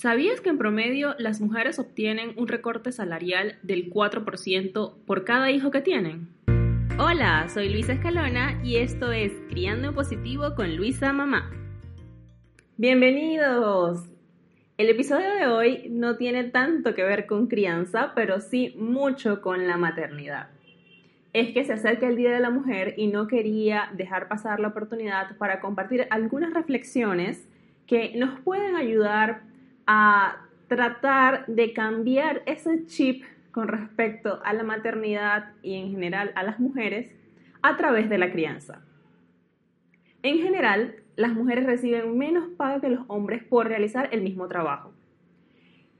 ¿Sabías que en promedio las mujeres obtienen un recorte salarial del 4% por cada hijo que tienen? Hola, soy Luisa Escalona y esto es Criando en Positivo con Luisa Mamá. Bienvenidos. El episodio de hoy no tiene tanto que ver con crianza, pero sí mucho con la maternidad. Es que se acerca el Día de la Mujer y no quería dejar pasar la oportunidad para compartir algunas reflexiones que nos pueden ayudar a tratar de cambiar ese chip con respecto a la maternidad y en general a las mujeres a través de la crianza. En general, las mujeres reciben menos paga que los hombres por realizar el mismo trabajo.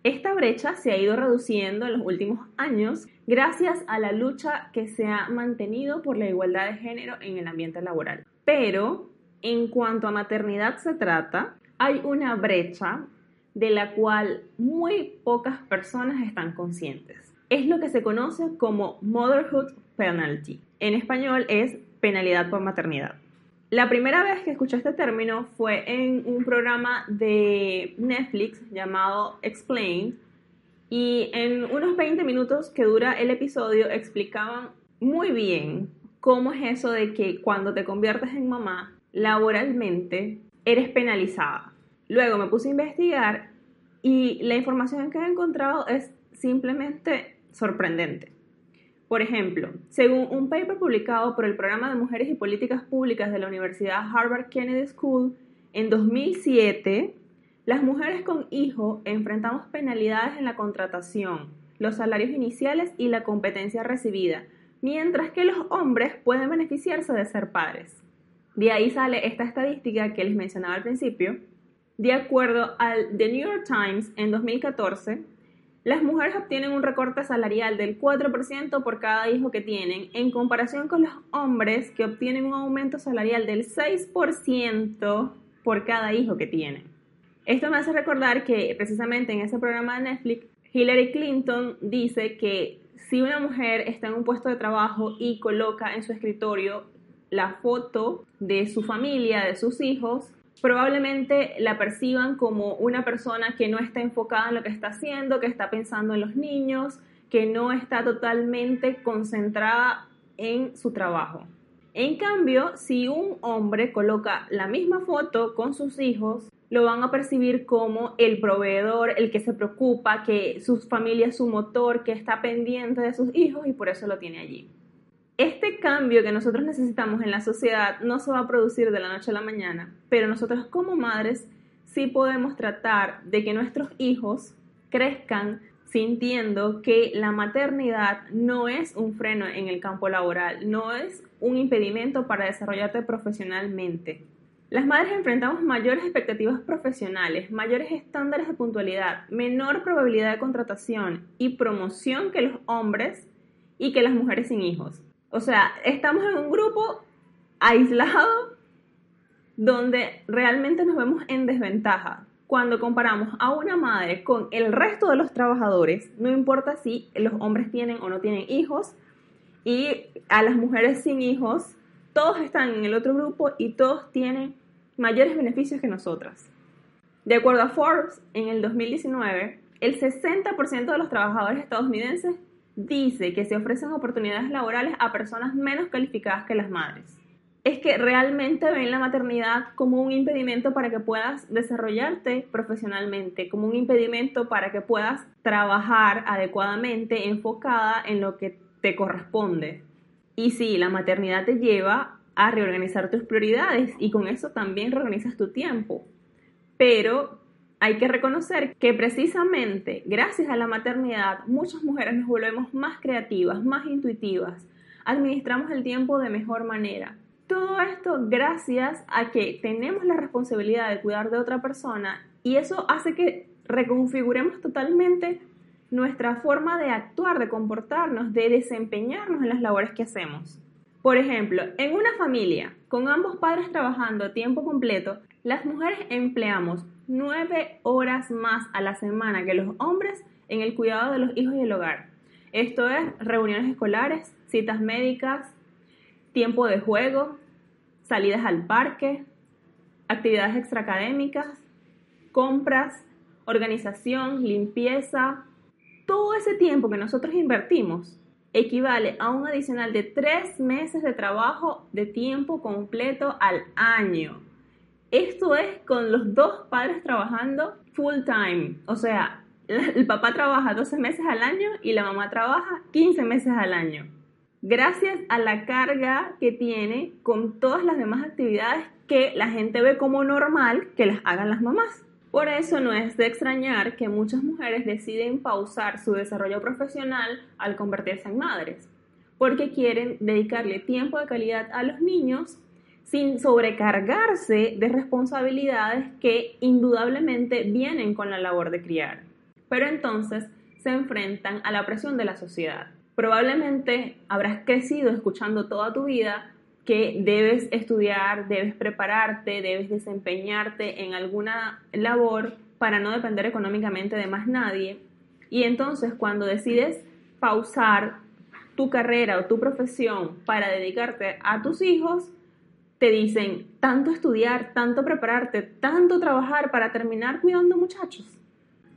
Esta brecha se ha ido reduciendo en los últimos años gracias a la lucha que se ha mantenido por la igualdad de género en el ambiente laboral. Pero, en cuanto a maternidad se trata, hay una brecha de la cual muy pocas personas están conscientes. Es lo que se conoce como Motherhood Penalty. En español es penalidad por maternidad. La primera vez que escuché este término fue en un programa de Netflix llamado Explained y en unos 20 minutos que dura el episodio explicaban muy bien cómo es eso de que cuando te conviertes en mamá laboralmente eres penalizada. Luego me puse a investigar y la información que he encontrado es simplemente sorprendente. Por ejemplo, según un paper publicado por el Programa de Mujeres y Políticas Públicas de la Universidad Harvard Kennedy School en 2007, las mujeres con hijo enfrentamos penalidades en la contratación, los salarios iniciales y la competencia recibida, mientras que los hombres pueden beneficiarse de ser padres. De ahí sale esta estadística que les mencionaba al principio, de acuerdo al The New York Times, en 2014, las mujeres obtienen un recorte salarial del 4% por cada hijo que tienen, en comparación con los hombres que obtienen un aumento salarial del 6% por cada hijo que tienen. Esto me hace recordar que precisamente en ese programa de Netflix, Hillary Clinton dice que si una mujer está en un puesto de trabajo y coloca en su escritorio la foto de su familia, de sus hijos, probablemente la perciban como una persona que no está enfocada en lo que está haciendo, que está pensando en los niños, que no está totalmente concentrada en su trabajo. En cambio, si un hombre coloca la misma foto con sus hijos, lo van a percibir como el proveedor, el que se preocupa, que su familia es su motor, que está pendiente de sus hijos y por eso lo tiene allí este cambio que nosotros necesitamos en la sociedad no se va a producir de la noche a la mañana, pero nosotros como madres sí podemos tratar de que nuestros hijos crezcan sintiendo que la maternidad no es un freno en el campo laboral, no es un impedimento para desarrollarte profesionalmente. Las madres enfrentamos mayores expectativas profesionales, mayores estándares de puntualidad, menor probabilidad de contratación y promoción que los hombres y que las mujeres sin hijos. O sea, estamos en un grupo aislado donde realmente nos vemos en desventaja. Cuando comparamos a una madre con el resto de los trabajadores, no importa si los hombres tienen o no tienen hijos, y a las mujeres sin hijos, todos están en el otro grupo y todos tienen mayores beneficios que nosotras. De acuerdo a Forbes, en el 2019, el 60% de los trabajadores estadounidenses dice que se ofrecen oportunidades laborales a personas menos calificadas que las madres. Es que realmente ven la maternidad como un impedimento para que puedas desarrollarte profesionalmente, como un impedimento para que puedas trabajar adecuadamente, enfocada en lo que te corresponde. Y sí, la maternidad te lleva a reorganizar tus prioridades y con eso también reorganizas tu tiempo. Pero hay que reconocer que precisamente gracias a la maternidad muchas mujeres nos volvemos más creativas, más intuitivas, administramos el tiempo de mejor manera. Todo esto gracias a que tenemos la responsabilidad de cuidar de otra persona y eso hace que reconfiguremos totalmente nuestra forma de actuar, de comportarnos, de desempeñarnos en las labores que hacemos. Por ejemplo, en una familia con ambos padres trabajando a tiempo completo, las mujeres empleamos nueve horas más a la semana que los hombres en el cuidado de los hijos y el hogar. Esto es reuniones escolares, citas médicas, tiempo de juego, salidas al parque, actividades extraacadémicas, compras, organización, limpieza. Todo ese tiempo que nosotros invertimos equivale a un adicional de tres meses de trabajo de tiempo completo al año. Esto es con los dos padres trabajando full time. O sea, el papá trabaja 12 meses al año y la mamá trabaja 15 meses al año. Gracias a la carga que tiene con todas las demás actividades que la gente ve como normal que las hagan las mamás. Por eso no es de extrañar que muchas mujeres deciden pausar su desarrollo profesional al convertirse en madres, porque quieren dedicarle tiempo de calidad a los niños sin sobrecargarse de responsabilidades que indudablemente vienen con la labor de criar. Pero entonces se enfrentan a la presión de la sociedad. Probablemente habrás crecido escuchando toda tu vida que debes estudiar, debes prepararte, debes desempeñarte en alguna labor para no depender económicamente de más nadie. Y entonces cuando decides pausar tu carrera o tu profesión para dedicarte a tus hijos, te dicen tanto estudiar, tanto prepararte, tanto trabajar para terminar cuidando muchachos.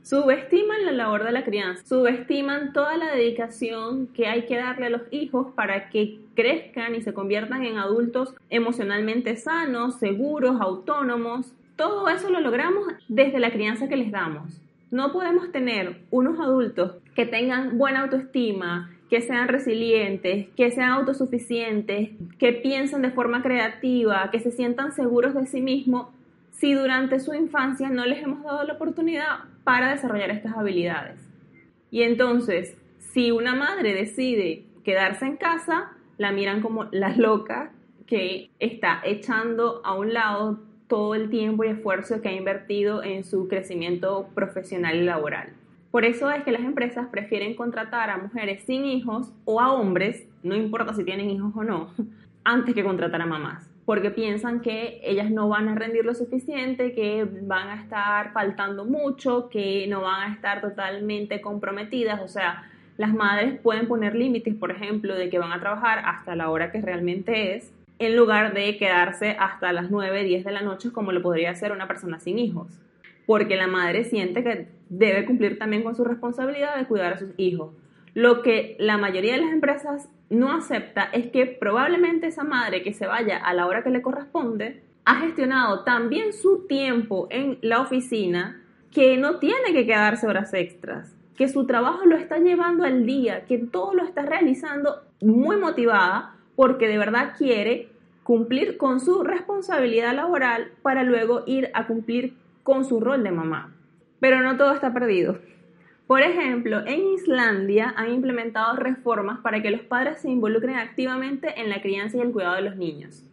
Subestiman la labor de la crianza, subestiman toda la dedicación que hay que darle a los hijos para que crezcan y se conviertan en adultos emocionalmente sanos, seguros, autónomos. Todo eso lo logramos desde la crianza que les damos. No podemos tener unos adultos que tengan buena autoestima, que sean resilientes, que sean autosuficientes, que piensen de forma creativa, que se sientan seguros de sí mismos, si durante su infancia no les hemos dado la oportunidad para desarrollar estas habilidades. Y entonces, si una madre decide quedarse en casa, la miran como la loca que está echando a un lado todo el tiempo y esfuerzo que ha invertido en su crecimiento profesional y laboral. Por eso es que las empresas prefieren contratar a mujeres sin hijos o a hombres, no importa si tienen hijos o no, antes que contratar a mamás, porque piensan que ellas no van a rendir lo suficiente, que van a estar faltando mucho, que no van a estar totalmente comprometidas, o sea, las madres pueden poner límites, por ejemplo, de que van a trabajar hasta la hora que realmente es, en lugar de quedarse hasta las 9, 10 de la noche como lo podría hacer una persona sin hijos porque la madre siente que debe cumplir también con su responsabilidad de cuidar a sus hijos. Lo que la mayoría de las empresas no acepta es que probablemente esa madre que se vaya a la hora que le corresponde ha gestionado tan bien su tiempo en la oficina que no tiene que quedarse horas extras, que su trabajo lo está llevando al día, que todo lo está realizando muy motivada porque de verdad quiere cumplir con su responsabilidad laboral para luego ir a cumplir con su rol de mamá. Pero no todo está perdido. Por ejemplo, en Islandia han implementado reformas para que los padres se involucren activamente en la crianza y el cuidado de los niños.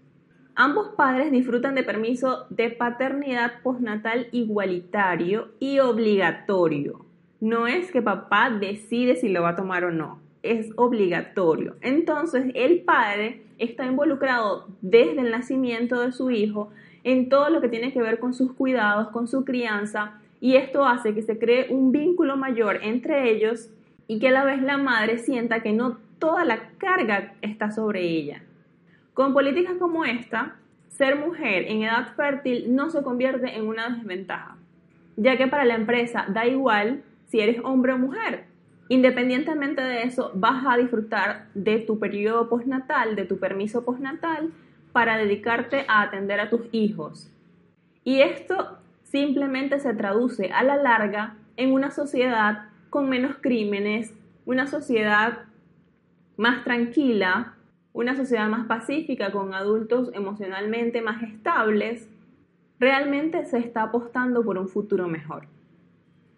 Ambos padres disfrutan de permiso de paternidad postnatal igualitario y obligatorio. No es que papá decide si lo va a tomar o no, es obligatorio. Entonces, el padre está involucrado desde el nacimiento de su hijo en todo lo que tiene que ver con sus cuidados, con su crianza, y esto hace que se cree un vínculo mayor entre ellos y que a la vez la madre sienta que no toda la carga está sobre ella. Con políticas como esta, ser mujer en edad fértil no se convierte en una desventaja, ya que para la empresa da igual si eres hombre o mujer. Independientemente de eso, vas a disfrutar de tu periodo postnatal, de tu permiso postnatal para dedicarte a atender a tus hijos. Y esto simplemente se traduce a la larga en una sociedad con menos crímenes, una sociedad más tranquila, una sociedad más pacífica con adultos emocionalmente más estables, realmente se está apostando por un futuro mejor.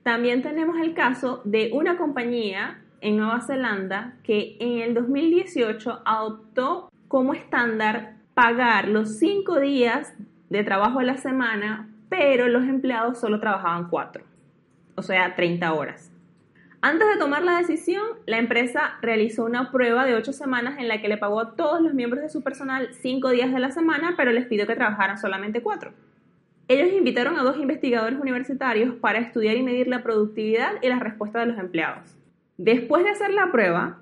También tenemos el caso de una compañía en Nueva Zelanda que en el 2018 adoptó como estándar pagar los cinco días de trabajo a la semana, pero los empleados solo trabajaban cuatro. o sea, 30 horas. Antes de tomar la decisión, la empresa realizó una prueba de 8 semanas en la que le pagó a todos los miembros de su personal 5 días de la semana, pero les pidió que trabajaran solamente 4. Ellos invitaron a dos investigadores universitarios para estudiar y medir la productividad y la respuesta de los empleados. Después de hacer la prueba,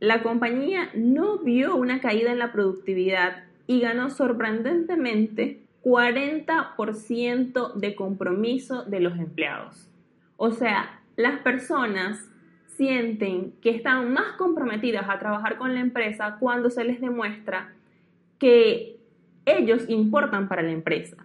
la compañía no vio una caída en la productividad y ganó sorprendentemente 40% de compromiso de los empleados. O sea, las personas sienten que están más comprometidas a trabajar con la empresa cuando se les demuestra que ellos importan para la empresa.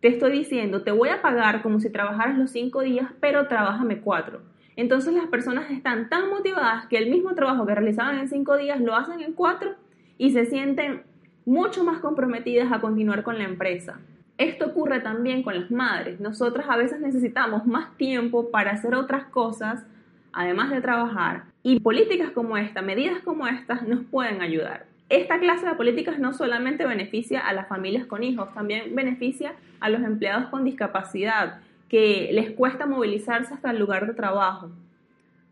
Te estoy diciendo, te voy a pagar como si trabajaras los cinco días, pero trabájame cuatro. Entonces las personas están tan motivadas que el mismo trabajo que realizaban en cinco días lo hacen en cuatro y se sienten mucho más comprometidas a continuar con la empresa. Esto ocurre también con las madres. Nosotras a veces necesitamos más tiempo para hacer otras cosas, además de trabajar. Y políticas como esta, medidas como estas, nos pueden ayudar. Esta clase de políticas no solamente beneficia a las familias con hijos, también beneficia a los empleados con discapacidad, que les cuesta movilizarse hasta el lugar de trabajo.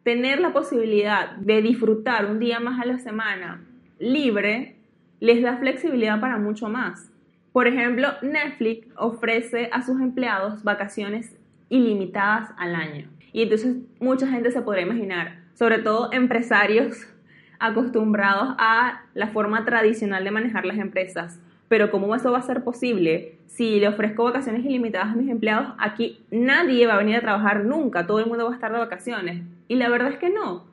Tener la posibilidad de disfrutar un día más a la semana libre les da flexibilidad para mucho más. Por ejemplo, Netflix ofrece a sus empleados vacaciones ilimitadas al año. Y entonces mucha gente se podrá imaginar, sobre todo empresarios acostumbrados a la forma tradicional de manejar las empresas. Pero ¿cómo eso va a ser posible si le ofrezco vacaciones ilimitadas a mis empleados? Aquí nadie va a venir a trabajar nunca, todo el mundo va a estar de vacaciones. Y la verdad es que no,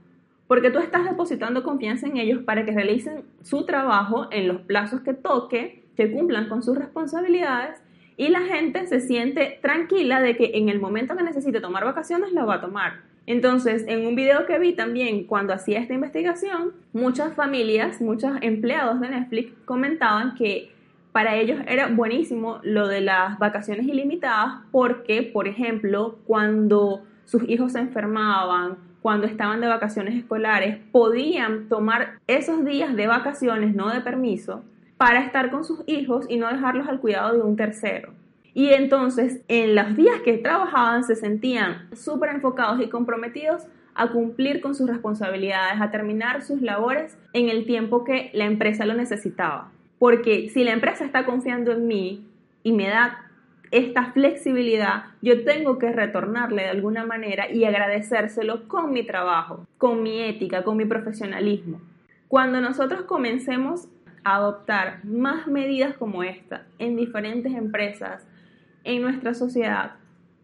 porque tú estás depositando confianza en ellos para que realicen su trabajo en los plazos que toque que cumplan con sus responsabilidades y la gente se siente tranquila de que en el momento que necesite tomar vacaciones la va a tomar. Entonces, en un video que vi también cuando hacía esta investigación, muchas familias, muchos empleados de Netflix comentaban que para ellos era buenísimo lo de las vacaciones ilimitadas porque, por ejemplo, cuando sus hijos se enfermaban, cuando estaban de vacaciones escolares, podían tomar esos días de vacaciones, no de permiso, para estar con sus hijos y no dejarlos al cuidado de un tercero. Y entonces, en los días que trabajaban, se sentían súper enfocados y comprometidos a cumplir con sus responsabilidades, a terminar sus labores en el tiempo que la empresa lo necesitaba. Porque si la empresa está confiando en mí y me da esta flexibilidad, yo tengo que retornarle de alguna manera y agradecérselo con mi trabajo, con mi ética, con mi profesionalismo. Cuando nosotros comencemos adoptar más medidas como esta en diferentes empresas, en nuestra sociedad,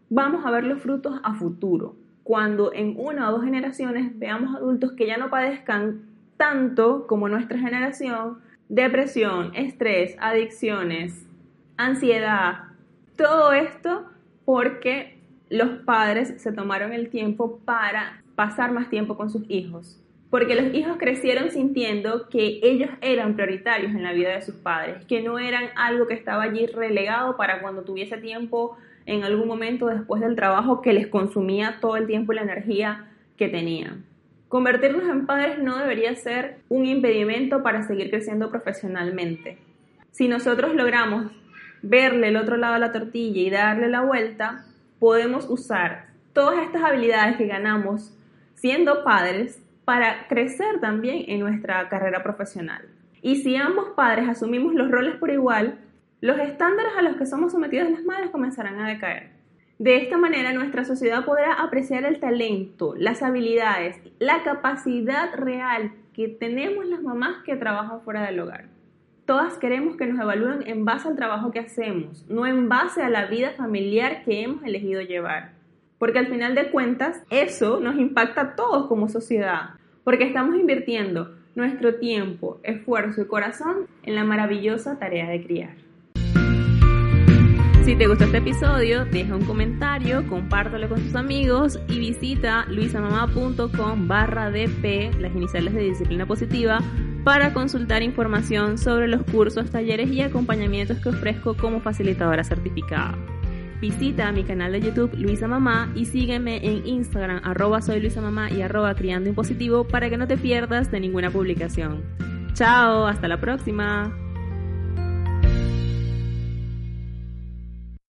vamos a ver los frutos a futuro. Cuando en una o dos generaciones veamos adultos que ya no padezcan tanto como nuestra generación, depresión, estrés, adicciones, ansiedad, todo esto porque los padres se tomaron el tiempo para pasar más tiempo con sus hijos porque los hijos crecieron sintiendo que ellos eran prioritarios en la vida de sus padres, que no eran algo que estaba allí relegado para cuando tuviese tiempo en algún momento después del trabajo que les consumía todo el tiempo y la energía que tenían. Convertirnos en padres no debería ser un impedimento para seguir creciendo profesionalmente. Si nosotros logramos verle el otro lado de la tortilla y darle la vuelta, podemos usar todas estas habilidades que ganamos siendo padres para crecer también en nuestra carrera profesional. Y si ambos padres asumimos los roles por igual, los estándares a los que somos sometidos las madres comenzarán a decaer. De esta manera nuestra sociedad podrá apreciar el talento, las habilidades, la capacidad real que tenemos las mamás que trabajan fuera del hogar. Todas queremos que nos evalúen en base al trabajo que hacemos, no en base a la vida familiar que hemos elegido llevar. Porque al final de cuentas, eso nos impacta a todos como sociedad porque estamos invirtiendo nuestro tiempo, esfuerzo y corazón en la maravillosa tarea de criar. Si te gustó este episodio, deja un comentario, compártelo con tus amigos y visita luisamamá.com barra DP, las iniciales de disciplina positiva, para consultar información sobre los cursos, talleres y acompañamientos que ofrezco como facilitadora certificada. Visita mi canal de YouTube Luisa Mamá y sígueme en Instagram arroba soy Luisa Mamá y arroba criando impositivo para que no te pierdas de ninguna publicación. Chao, hasta la próxima.